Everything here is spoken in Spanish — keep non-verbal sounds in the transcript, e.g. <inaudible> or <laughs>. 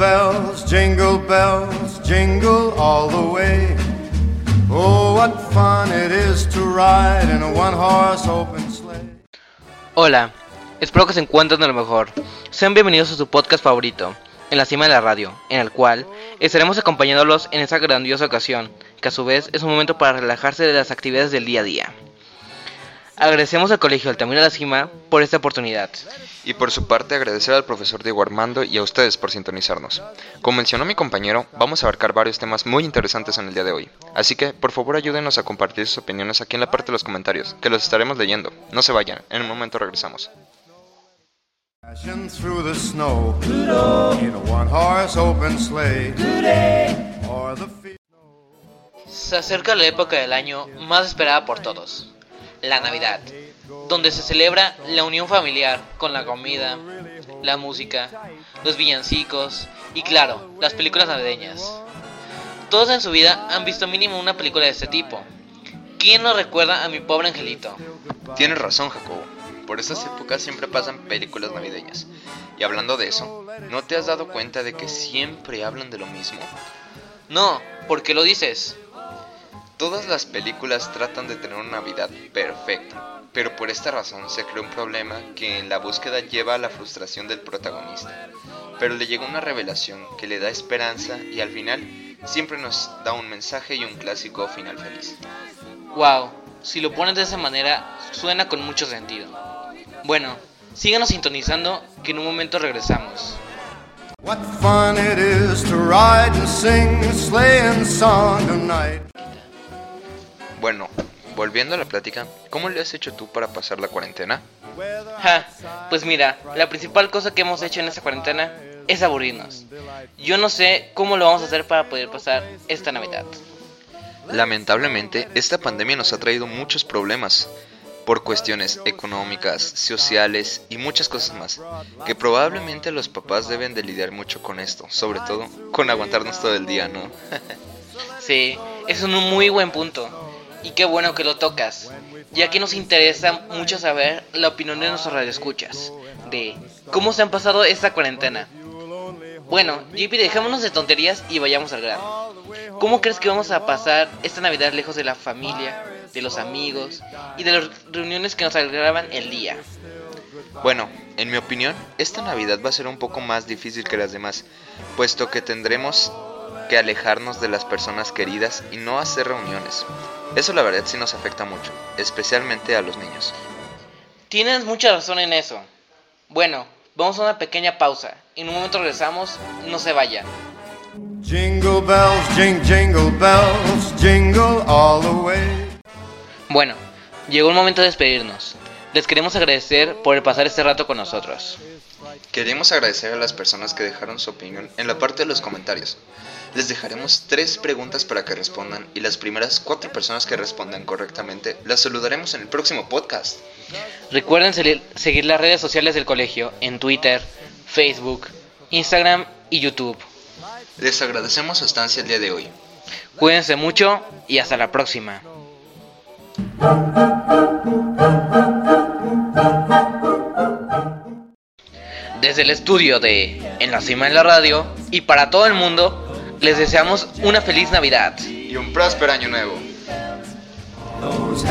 bells, jingle bells, jingle all the way. Oh, what fun it is to ride in a one horse open sleigh. Hola, espero que se encuentren de lo mejor. Sean bienvenidos a su podcast favorito, En la cima de la radio, en el cual estaremos acompañándolos en esta grandiosa ocasión, que a su vez es un momento para relajarse de las actividades del día a día. Agradecemos al Colegio Altamira La Cima por esta oportunidad. Y por su parte agradecer al profesor Diego Armando y a ustedes por sintonizarnos. Como mencionó mi compañero, vamos a abarcar varios temas muy interesantes en el día de hoy. Así que, por favor ayúdenos a compartir sus opiniones aquí en la parte de los comentarios, que los estaremos leyendo. No se vayan, en un momento regresamos. Se acerca la época del año más esperada por todos, la Navidad, donde se celebra la unión familiar con la comida, la música, los villancicos y claro, las películas navideñas. Todos en su vida han visto mínimo una película de este tipo. ¿Quién no recuerda a mi pobre angelito? Tienes razón, Jacobo. Por estas épocas siempre pasan películas navideñas. Y hablando de eso, ¿no te has dado cuenta de que siempre hablan de lo mismo? No, ¿por qué lo dices? Todas las películas tratan de tener una Navidad perfecta, pero por esta razón se creó un problema que en la búsqueda lleva a la frustración del protagonista. Pero le llega una revelación que le da esperanza y al final siempre nos da un mensaje y un clásico final feliz. Wow, si lo pones de esa manera, suena con mucho sentido. Bueno, síganos sintonizando que en un momento regresamos. What fun it is to ride and sing a sleighing song tonight. Bueno, volviendo a la plática, ¿cómo le has hecho tú para pasar la cuarentena? Ja, pues mira, la principal cosa que hemos hecho en esta cuarentena es aburrirnos. Yo no sé cómo lo vamos a hacer para poder pasar esta Navidad. Lamentablemente, esta pandemia nos ha traído muchos problemas por cuestiones económicas, sociales y muchas cosas más, que probablemente los papás deben de lidiar mucho con esto, sobre todo con aguantarnos todo el día, ¿no? <laughs> Sí, es un muy buen punto. Y qué bueno que lo tocas, ya que nos interesa mucho saber la opinión de nuestros radioescuchas, de cómo se han pasado esta cuarentena. Bueno, JP, dejémonos de tonterías y vayamos al grano. ¿Cómo crees que vamos a pasar esta Navidad lejos de la familia, de los amigos y de las reuniones que nos alegraban el día? Bueno, en mi opinión, esta Navidad va a ser un poco más difícil que las demás, puesto que tendremos que alejarnos de las personas queridas y no hacer reuniones. Eso la verdad sí nos afecta mucho, especialmente a los niños. Tienes mucha razón en eso. Bueno, vamos a una pequeña pausa. En un momento regresamos, no se vayan. Jingle bells, jing, jingle bells, jingle all the way. Bueno, llegó el momento de despedirnos. Les queremos agradecer por el pasar este rato con nosotros. Queremos agradecer a las personas que dejaron su opinión en la parte de los comentarios. Les dejaremos tres preguntas para que respondan y las primeras cuatro personas que respondan correctamente las saludaremos en el próximo podcast. Recuerden seguir- las redes sociales del colegio en Twitter, Facebook, Instagram y YouTube. Les agradecemos su estancia el día de hoy. Cuídense mucho y hasta la próxima. Desde el estudio de En la cima de la radio y para todo el mundo, les deseamos una feliz Navidad. Y un próspero año nuevo. Those